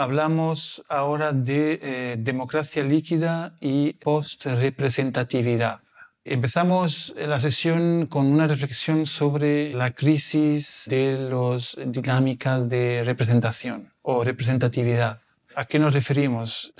Hablamos ahora de eh, democracia líquida y post-representatividad. Empezamos la sesión con una reflexión sobre la crisis de las dinámicas de representación o representatividad. ¿A qué nos referimos?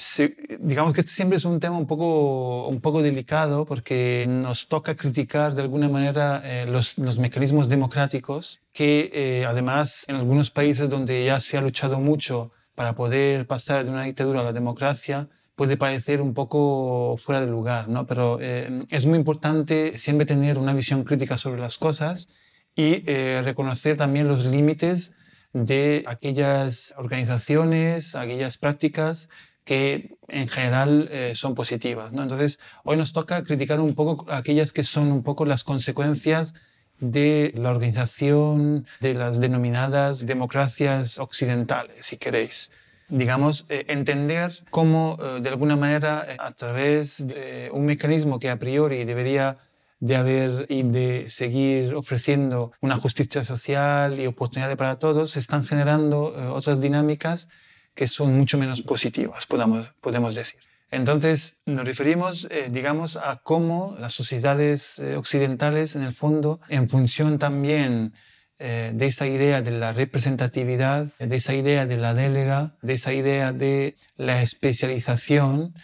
digamos que este siempre es un tema un poco, un poco delicado porque nos toca criticar de alguna manera eh, los, los, mecanismos democráticos que eh, además en algunos países donde ya se ha luchado mucho para poder pasar de una dictadura a la democracia puede parecer un poco fuera de lugar, ¿no? Pero eh, es muy importante siempre tener una visión crítica sobre las cosas y eh, reconocer también los límites de aquellas organizaciones, aquellas prácticas que en general eh, son positivas, ¿no? Entonces, hoy nos toca criticar un poco aquellas que son un poco las consecuencias de la organización de las denominadas democracias occidentales, si queréis. Digamos, eh, entender cómo, eh, de alguna manera, eh, a través de un mecanismo que a priori debería de haber y de seguir ofreciendo una justicia social y oportunidades para todos, se están generando otras dinámicas que son mucho menos positivas, podemos, podemos decir. Entonces nos referimos, eh, digamos, a cómo las sociedades eh, occidentales, en el fondo, en función también eh, de esa idea de la representatividad, de esa idea de la délega, de esa idea de la especialización,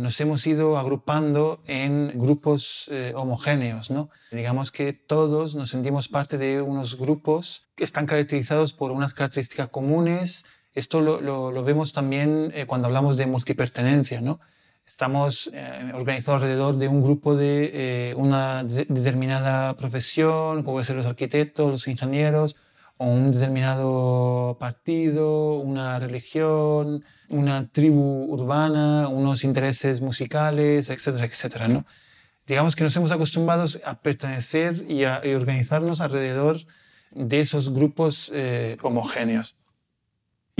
nos hemos ido agrupando en grupos homogéneos, ¿no? Digamos que todos nos sentimos parte de unos grupos que están caracterizados por unas características comunes, esto lo, vemos también eh, cuando hablamos de multipertenencia, ¿no? Estamos eh, organizados alrededor de un grupo de eh, una determinada profesión, como pueden ser los arquitectos, los ingenieros, o un determinado partido, una religión, una tribu urbana, unos intereses musicales, etcétera, etcétera, ¿no? Digamos que nos hemos acostumbrado a pertenecer y a organizarnos alrededor de esos grupos homogéneos.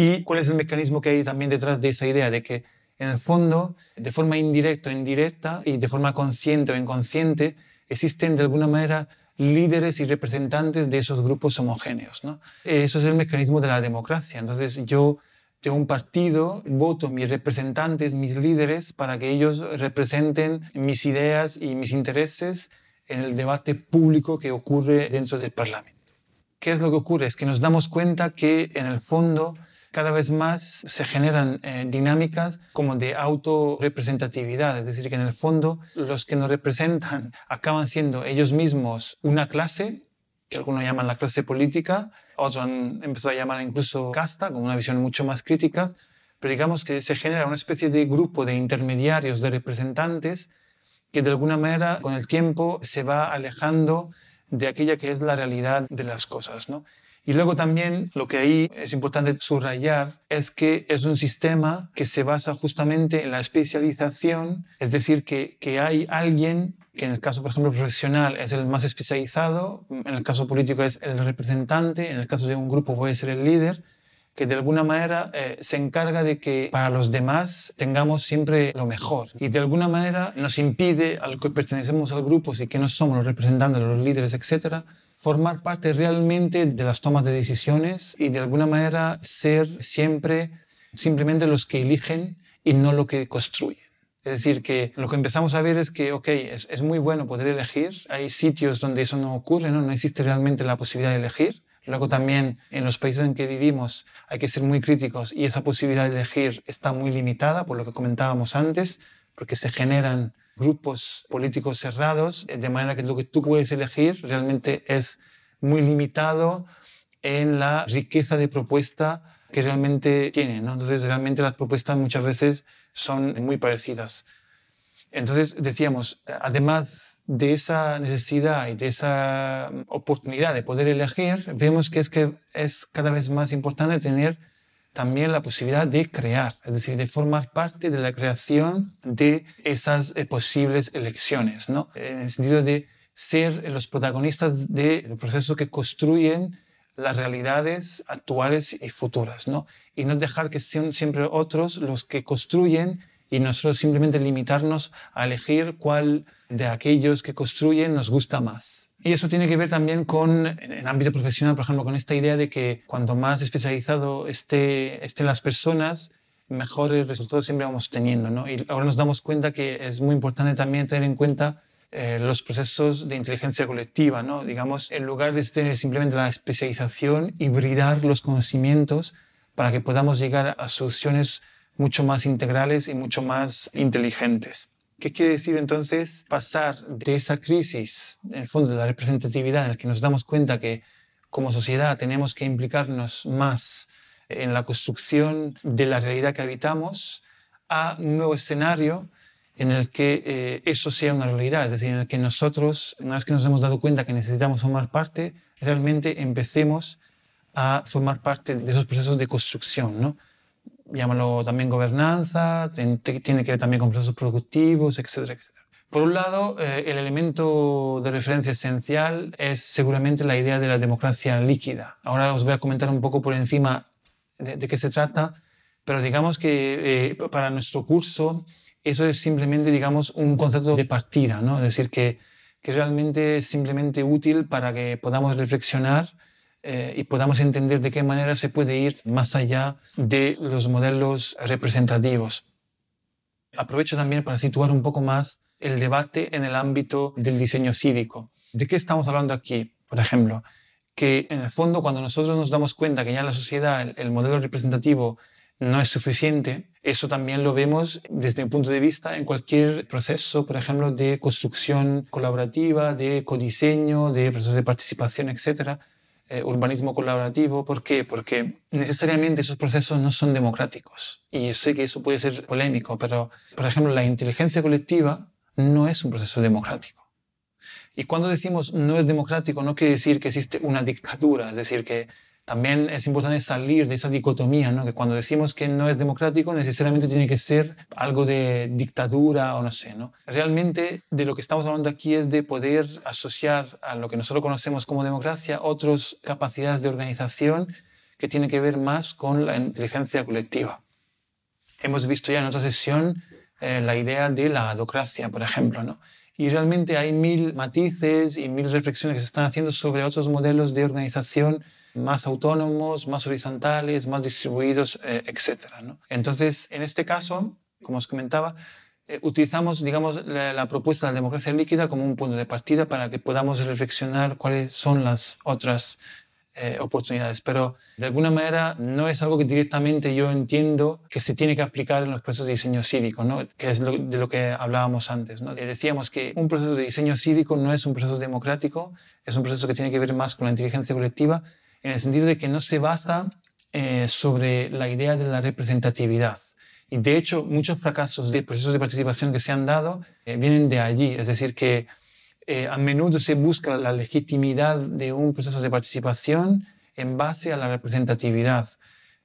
¿Y cuál es el mecanismo que hay también detrás de esa idea de que, en el fondo, de forma indirecta o indirecta y de forma consciente o inconsciente, existen de alguna manera líderes y representantes de esos grupos homogéneos. ¿no? Eso es el mecanismo de la democracia. Entonces yo tengo un partido, voto mis representantes, mis líderes, para que ellos representen mis ideas y mis intereses en el debate público que ocurre dentro del Parlamento. ¿Qué es lo que ocurre? Es que nos damos cuenta que en el fondo cada vez más se generan eh, dinámicas como de autorrepresentatividad, es decir, que en el fondo los que nos representan acaban siendo ellos mismos una clase, que algunos llaman la clase política, otros han empezado a llamar incluso casta, con una visión mucho más crítica, pero digamos que se genera una especie de grupo de intermediarios, de representantes, que de alguna manera con el tiempo se va alejando de aquella que es la realidad de las cosas, ¿no? Y luego también lo que ahí es importante subrayar es que es un sistema que se basa justamente en la especialización, es decir, que, que hay alguien que en el caso, por ejemplo, profesional es el más especializado, en el caso político es el representante, en el caso de un grupo puede ser el líder, que de alguna manera eh, se encarga de que para los demás tengamos siempre lo mejor. Y de alguna manera nos impide, al que pertenecemos al grupo, si que no somos los representantes, los líderes, etcétera, formar parte realmente de las tomas de decisiones y de alguna manera ser siempre simplemente los que eligen y no lo que construyen. Es decir, que lo que empezamos a ver es que, ok, es, muy bueno poder elegir, hay sitios donde eso no ocurre, ¿no? no existe realmente la posibilidad de elegir, Luego también en los países en que vivimos hay que ser muy críticos y esa posibilidad de elegir está muy limitada por lo que comentábamos antes, porque se generan grupos políticos cerrados, de manera que lo que tú puedes elegir realmente es muy limitado en la riqueza de propuesta que realmente tiene. ¿no? Entonces, realmente las propuestas muchas veces son muy parecidas. Entonces, decíamos, además de esa necesidad y de esa oportunidad de poder elegir, vemos que es que es cada vez más importante tener también la posibilidad de crear, es decir, de formar parte de la creación de esas eh, posibles elecciones, ¿no? En el sentido de ser los protagonistas del proceso que construyen las realidades actuales y futuras, ¿no? Y no dejar que sean siempre otros los que construyen y nosotros simplemente limitarnos a elegir cuál de aquellos que construyen nos gusta más. Y eso tiene que ver también con, en el ámbito profesional, por ejemplo, con esta idea de que cuanto más especializado esté, estén las personas, mejores resultados siempre vamos teniendo. ¿no? Y ahora nos damos cuenta que es muy importante también tener en cuenta eh, los procesos de inteligencia colectiva, ¿no? Digamos, en lugar de tener simplemente la especialización, hibridar los conocimientos para que podamos llegar a soluciones mucho más integrales y mucho más inteligentes. ¿Qué quiere decir entonces pasar de esa crisis, en el fondo, de la representatividad, en la que nos damos cuenta que como sociedad tenemos que implicarnos más en la construcción de la realidad que habitamos, a un nuevo escenario en el que eh, eso sea una realidad, es decir, en el que nosotros, una vez que nos hemos dado cuenta que necesitamos formar parte, realmente empecemos a formar parte de esos procesos de construcción, ¿no? Llámalo también gobernanza, tiene que ver también con procesos productivos, etcétera, etcétera. Por un lado, eh, el elemento de referencia esencial es seguramente la idea de la democracia líquida. Ahora os voy a comentar un poco por encima de, qué se trata, pero digamos que eh, para nuestro curso eso es simplemente, digamos, un concepto de partida, ¿no? Es decir, que, que realmente es simplemente útil para que podamos reflexionar eh, y podamos entender de qué manera se puede ir más allá de los modelos representativos. Aprovecho también para situar un poco más el debate en el ámbito del diseño cívico. ¿De qué estamos hablando aquí? Por ejemplo, que en el fondo cuando nosotros nos damos cuenta que ya en la sociedad el, modelo representativo no es suficiente, eso también lo vemos desde mi punto de vista en cualquier proceso, por ejemplo, de construcción colaborativa, de codiseño, de procesos de participación, etcétera eh, urbanismo colaborativo. ¿Por qué? Porque necesariamente esos procesos no son democráticos. Y sé que eso puede ser polémico, pero, por ejemplo, la inteligencia colectiva no es un proceso democrático. Y cuando decimos no es democrático, no quiere decir que existe una dictadura, es decir, que también es importante salir de esa dicotomía, ¿no? que cuando decimos que no es democrático necesariamente tiene que ser algo de dictadura o no sé. ¿no? Realmente de lo que estamos hablando aquí es de poder asociar a lo que nosotros conocemos como democracia otras capacidades de organización que tienen que ver más con la inteligencia colectiva. Hemos visto ya en otra sesión eh, la idea de la adocracia, por ejemplo. ¿no? Y realmente hay mil matices y mil reflexiones que se están haciendo sobre otros modelos de organización más autónomos, más horizontales, más distribuidos, eh, etc. Entonces, en este caso, como os comentaba, eh, utilizamos, digamos, la, propuesta de la democracia líquida como un punto de partida para que podamos reflexionar cuáles son las otras eh, oportunidades. Pero de alguna manera no es algo que directamente yo entiendo que se tiene que aplicar en los procesos de diseño cívico, ¿no? que es de lo que hablábamos antes. ¿no? Decíamos que un proceso de diseño cívico no es un proceso democrático, es un proceso que tiene que ver más con la inteligencia colectiva en el sentido de que no se basa eh, sobre la idea de la representatividad. Y de hecho, muchos fracasos de procesos de participación que se han dado eh, vienen de allí. Es decir, que eh, a menudo se busca la legitimidad de un proceso de participación en base a la representatividad.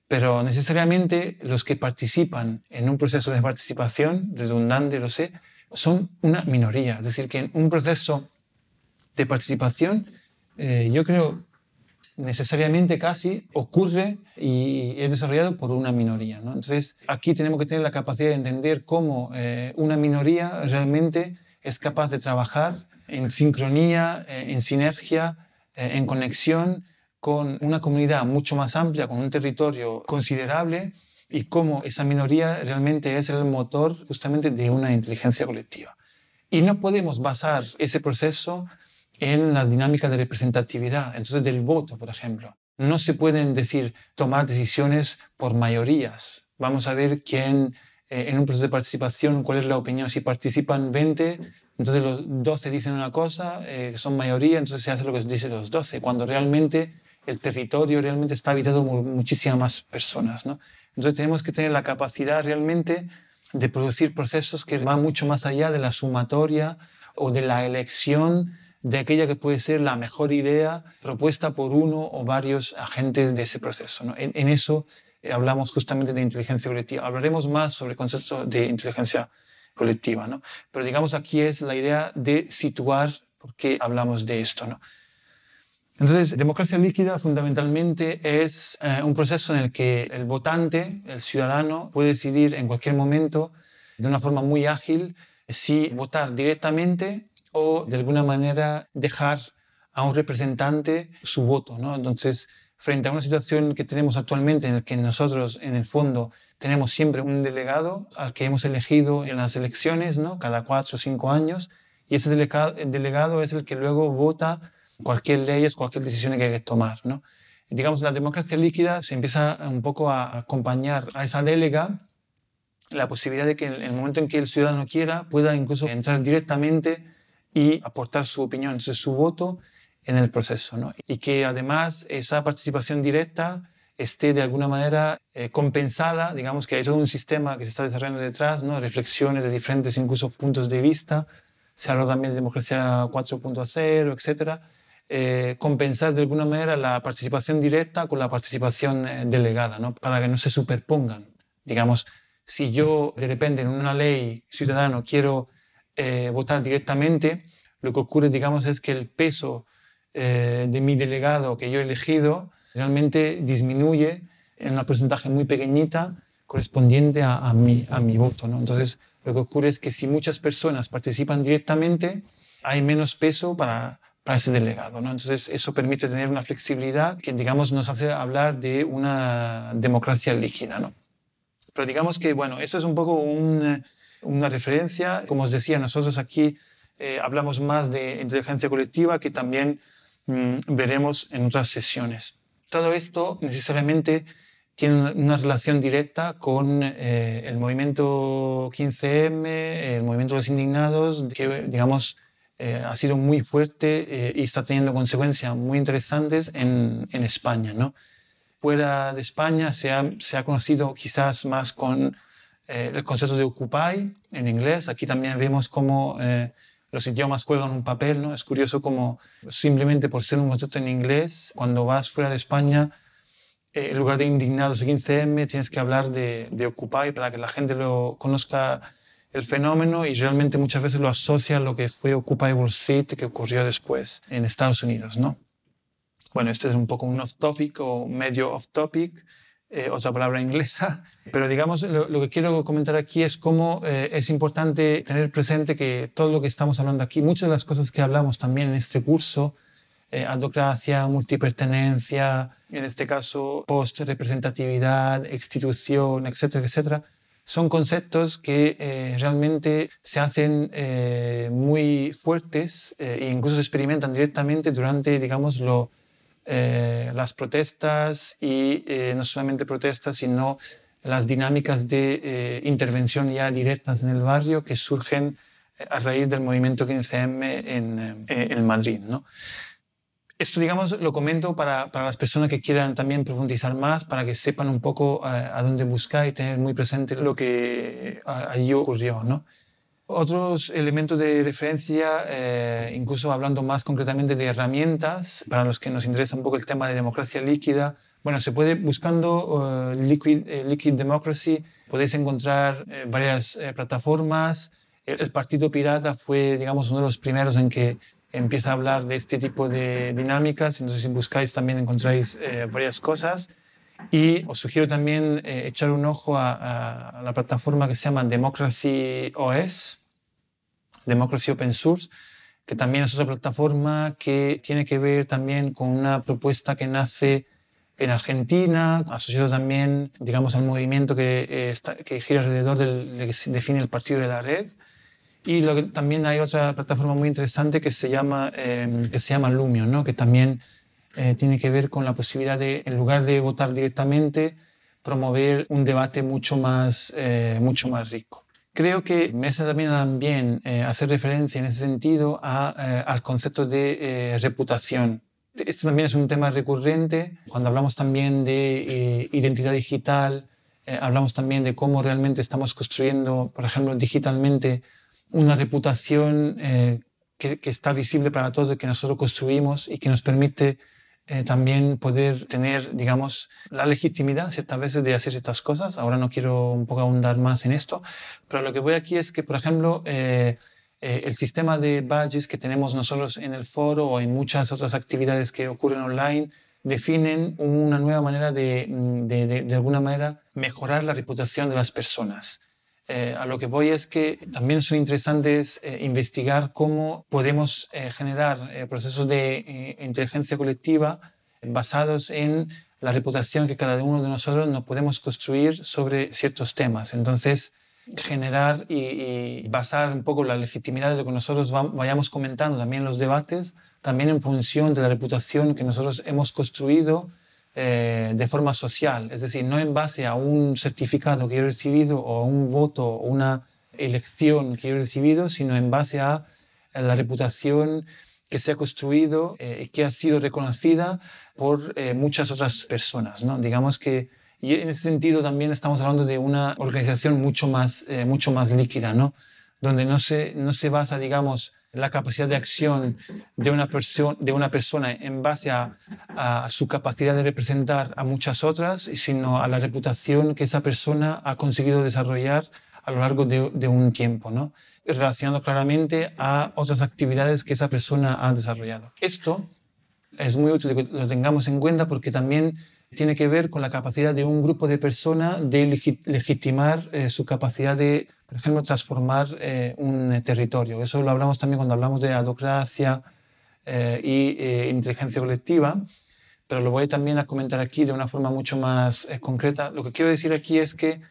Pero necesariamente los que participan en un proceso de participación, redundante lo sé, son una minoría. Es decir, que en un proceso de participación, yo creo necesariamente casi ocurre y es desarrollado por una minoría. ¿no? Entonces, aquí tenemos que tener la capacidad de entender cómo eh, una minoría realmente es capaz de trabajar en sincronía, eh, en sinergia, eh, en conexión con una comunidad mucho más amplia, con un territorio considerable y cómo esa minoría realmente es el motor justamente de una inteligencia colectiva. Y no podemos basar ese proceso en las dinámicas de representatividad, entonces del voto, por ejemplo. no se pueden decir tomar decisiones por mayorías. Vamos a ver quién eh, en un proceso de participación cuál es la opinión. Si participan 20, entonces los 12 dicen una cosa, eh, son mayoría, entonces se hace lo que dicen los 12, cuando realmente el territorio realmente está habitado por muchísimas más personas. ¿no? Entonces tenemos que tener la capacidad realmente de producir procesos que van mucho más allá de la sumatoria o de la elección de aquella que puede ser la mejor idea propuesta por uno o varios agentes de ese proceso. ¿no? En, eso eh, hablamos justamente de inteligencia colectiva. Hablaremos más sobre el concepto de inteligencia colectiva, ¿no? pero digamos aquí es la idea de situar por qué hablamos de esto. ¿no? Entonces, democracia líquida fundamentalmente es eh, un proceso en el que el votante, el ciudadano, puede decidir en cualquier momento, de una forma muy ágil, si votar directamente o de alguna manera dejar a un representante su voto. ¿no? Entonces, frente a una situación que tenemos actualmente en la que nosotros, en el fondo, tenemos siempre un delegado al que hemos elegido en las elecciones, ¿no? cada cuatro o cinco años, y ese delegado es el que luego vota cualquier ley, cualquier decisión que hay que tomar. ¿no? Digamos, la democracia líquida se empieza un poco a acompañar a esa delega la posibilidad de que en el momento en que el ciudadano quiera pueda incluso entrar directamente y aportar su opinión, su voto en el proceso. ¿no? Y que además esa participación directa esté de alguna manera eh, compensada, digamos que hay todo un sistema que se está desarrollando detrás, ¿no? reflexiones de diferentes incluso puntos de vista, se habla también de democracia 4.0, etcétera, eh, compensar de alguna manera la participación directa con la participación eh, delegada, ¿no? para que no se superpongan. Digamos, si yo de repente en una ley ciudadano quiero eh, votar directamente, lo que ocurre, digamos, es que el peso de mi delegado que yo he elegido realmente disminuye en una porcentaje muy pequeñita correspondiente a, mi, a mi voto. ¿no? Entonces, lo que ocurre es que si muchas personas participan directamente, hay menos peso para, para ese delegado. ¿no? Entonces, eso permite tener una flexibilidad que, digamos, nos hace hablar de una democracia líquida. ¿no? Pero digamos que, bueno, eso es un poco un una referencia. Como os decía, nosotros aquí eh, hablamos más de inteligencia colectiva que también mm, veremos en otras sesiones. Todo esto necesariamente tiene una relación directa con eh, el movimiento 15M, el movimiento de los indignados, que digamos eh, ha sido muy fuerte y está teniendo consecuencias muy interesantes en, en España. ¿no? Fuera de España se ha, se ha conocido quizás más con eh, el concepto de Occupy en inglés. Aquí también vemos cómo eh, los idiomas juegan un papel. ¿no? Es curioso cómo simplemente por ser un concepto en inglés, cuando vas fuera de España, eh, en lugar de indignados 15M, tienes que hablar de, de, Occupy para que la gente lo conozca el fenómeno y realmente muchas veces lo asocia a lo que fue Occupy Wall Street que ocurrió después en Estados Unidos. ¿no? Bueno, este es un poco un off-topic o medio off-topic eh, otra palabra inglesa, pero digamos, lo, que quiero comentar aquí es cómo eh, es importante tener presente que todo lo que estamos hablando aquí, muchas de las cosas que hablamos también en este curso, eh, adocracia, multipertenencia, en este caso post-representatividad, etcétera, etcétera, son conceptos que eh, realmente se hacen muy fuertes e incluso se experimentan directamente durante, digamos, lo, eh, las protestas y eh, no solamente protestas, sino las dinámicas de eh, intervención ya directas en el barrio que surgen a raíz del movimiento 15M en, en Madrid. ¿no? Esto, digamos, lo comento para, para, las personas que quieran también profundizar más, para que sepan un poco a, a dónde buscar y tener muy presente lo que allí ocurrió. ¿no? Otros elementos de referencia, eh, incluso hablando más concretamente de herramientas, para los que nos interesa un poco el tema de democracia líquida, bueno, se puede, buscando uh, Liquid, eh, Liquid, Democracy, podéis encontrar eh, varias plataformas. El, el, Partido Pirata fue, digamos, uno de los primeros en que empieza a hablar de este tipo de dinámicas. Entonces, si buscáis, también encontráis varias cosas. Y os sugiero también echar un ojo a, a, la plataforma que se llama Democracy OS, Democracy Open Source, que también es otra plataforma que tiene que ver también con una propuesta que nace en Argentina, asociado también, digamos, al movimiento que, eh, está, que gira alrededor del que se define el partido de la red. Y lo que, también hay otra plataforma muy interesante que se llama, eh, que se llama Lumion, ¿no? que también tiene que ver con la posibilidad de, en lugar de votar directamente, promover un debate mucho más, mucho más rico. Creo que merece también, también hacer referencia en ese sentido al concepto de reputación. Este también es un tema recurrente cuando hablamos también de identidad digital, eh, hablamos también de cómo realmente estamos construyendo, por ejemplo, digitalmente, una reputación eh, que, está visible para todos, que nosotros construimos y que nos permite eh, también poder tener, digamos, la legitimidad ciertas veces de hacer estas cosas. Ahora no quiero un poco ahondar más en esto, pero lo que voy aquí es que, por ejemplo, el sistema de badges que tenemos nosotros en el foro o en muchas otras actividades que ocurren online, definen una nueva manera de, de, de, alguna manera, mejorar la reputación de las personas. Eh, a lo que voy es que también son interesantes eh, investigar cómo podemos eh, generar procesos de inteligencia colectiva basados en la reputación que cada uno de nosotros nos podemos construir sobre ciertos temas. Entonces, generar y, basar un poco la legitimidad de lo que nosotros vayamos comentando también en los debates, también en función de la reputación que nosotros hemos construido eh, de forma social, es decir, no en base a un certificado que he recibido o a un voto o una elección que he recibido, sino en base a la reputación que se ha construido eh, y que ha sido reconocida por eh, muchas otras personas. ¿no? Digamos que y en ese sentido también estamos hablando de una organización mucho más, eh, mucho más líquida, ¿no? donde no se, no se basa, digamos, la capacidad de acción de una, persona en base a, a, su capacidad de representar a muchas otras, sino a la reputación que esa persona ha conseguido desarrollar a lo largo de, de un tiempo, ¿no? relacionado claramente a otras actividades que esa persona ha desarrollado. Esto es muy útil que lo tengamos en cuenta porque también tiene que ver con la capacidad de un grupo de personas de legitimar eh, su capacidad de, por ejemplo, transformar eh, un territorio. Eso lo hablamos también cuando hablamos de adocracia eh, y inteligencia colectiva, pero lo voy también a comentar aquí de una forma mucho más concreta. Lo que quiero decir aquí es que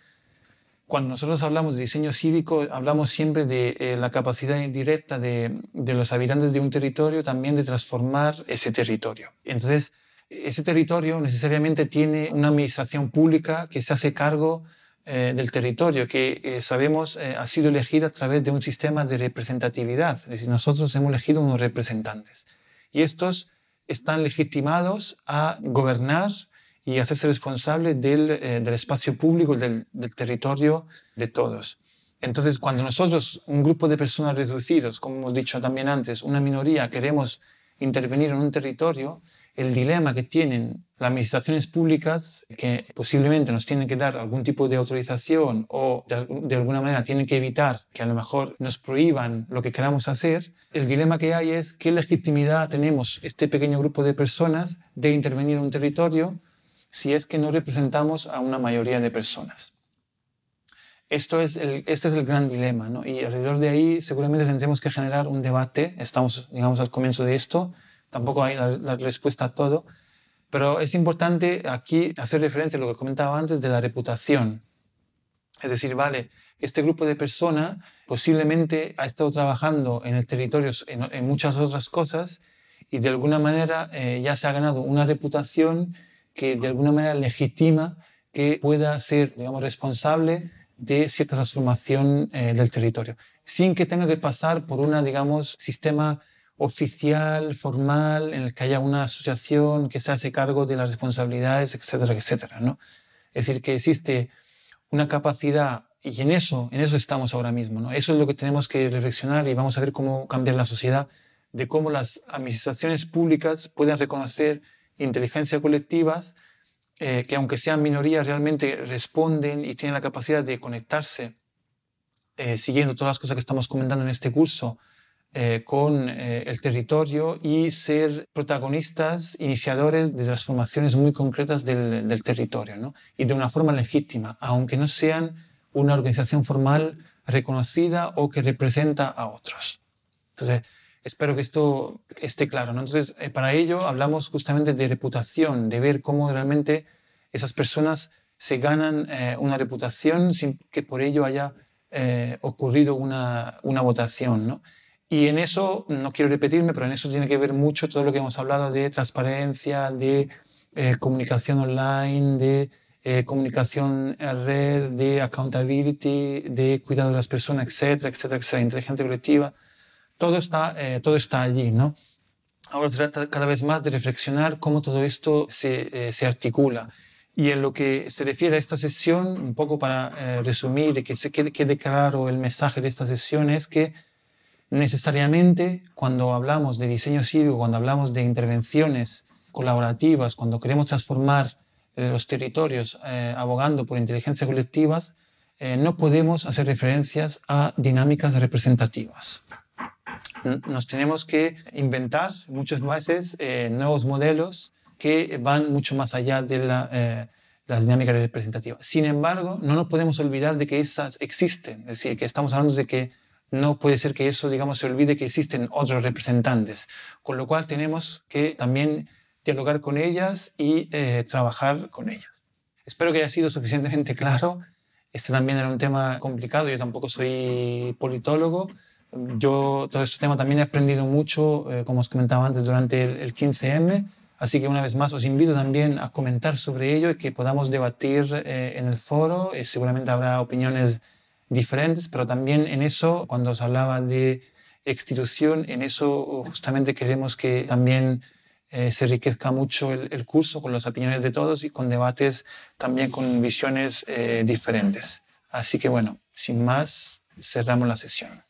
cuando nosotros hablamos de diseño cívico, hablamos siempre de la capacidad indirecta de, de los habitantes de un territorio también de transformar ese territorio. Entonces, ese territorio necesariamente tiene una administración pública que se hace cargo eh, del territorio, que eh, sabemos eh, ha sido elegida a través de un sistema de representatividad. Es decir, nosotros hemos elegido unos representantes. Y estos están legitimados a gobernar y hacerse responsables del, del espacio público, del territorio de todos. Entonces, cuando nosotros, un grupo de personas reducidos, como hemos dicho también antes, una minoría, queremos intervenir en un territorio, el dilema que tienen las administraciones públicas, que posiblemente nos tienen que dar algún tipo de autorización o de, alguna manera tienen que evitar que a lo mejor nos prohíban lo que queramos hacer, el dilema que hay es qué legitimidad tenemos este pequeño grupo de personas de intervenir en un territorio si es que no representamos a una mayoría de personas. Esto es este es el gran dilema, ¿no? Y alrededor de ahí seguramente tendremos que generar un debate. Estamos, digamos, al comienzo de esto tampoco hay la, respuesta a todo, pero es importante aquí hacer referencia a lo que comentaba antes de la reputación. Es decir, vale, este grupo de personas posiblemente ha estado trabajando en el territorio en, muchas otras cosas y de alguna manera eh, ya se ha ganado una reputación que de alguna manera legitima que pueda ser, digamos, responsable de cierta transformación eh, del territorio, sin que tenga que pasar por una, digamos, sistema oficial, formal, en el que haya una asociación que se hace cargo de las responsabilidades, etcétera, etcétera, ¿no? Es decir, que existe una capacidad y en eso, en eso estamos ahora mismo, ¿no? Eso es lo que tenemos que reflexionar y vamos a ver cómo cambiar la sociedad, de cómo las administraciones públicas pueden reconocer inteligencia colectivas eh, que aunque sean minorías realmente responden y tienen la capacidad de conectarse eh, siguiendo todas las cosas que estamos comentando en este curso eh, con eh, el territorio y ser protagonistas, iniciadores de transformaciones muy concretas del, del territorio, ¿no? y de una forma legítima, aunque no sean una organización formal reconocida o que representa a otros. Entonces, espero que esto esté claro. ¿no? Entonces, eh, para ello hablamos justamente de reputación, de ver cómo realmente esas personas se ganan una reputación sin que por ello haya ocurrido una, una votación. ¿no? Y en eso, no quiero repetirme, pero en eso tiene que ver mucho todo lo que hemos hablado de transparencia, de eh, comunicación online, de eh, comunicación en red, de accountability, de cuidado de las personas, etcétera, etcétera, etcétera, inteligencia colectiva. Todo está, eh, todo está allí, ¿no? Ahora trata cada vez más de reflexionar cómo todo esto se, se articula. Y en lo que se refiere a esta sesión, un poco para resumir y que se quede, quede claro el mensaje de esta sesión, es que necesariamente cuando hablamos de diseño cívico, cuando hablamos de intervenciones colaborativas, cuando queremos transformar eh, los territorios eh, abogando por inteligencia colectivas, eh, no podemos hacer referencias a dinámicas representativas. Nos tenemos que inventar muchas veces nuevos modelos que van mucho más allá de las dinámicas representativas. Sin embargo, no nos podemos olvidar de que esas existen, es decir, que estamos hablando de que no puede ser que eso, digamos, se olvide que existen otros representantes, con lo cual tenemos que también dialogar con ellas y eh, trabajar con ellas. Espero que haya sido suficientemente claro. Este también era un tema complicado, yo tampoco soy politólogo. Yo todo este tema también he aprendido mucho, eh, como os comentaba antes, durante el, 15M. Así que una vez más os invito también a comentar sobre ello y que podamos debatir eh, en el foro. seguramente habrá opiniones diferentes, pero también en eso, cuando os hablaba de institución, en eso justamente queremos que también eh, se enriquezca mucho el, curso con las opiniones de todos y con debates también con visiones eh, diferentes. Así que bueno, sin más, cerramos la sesión.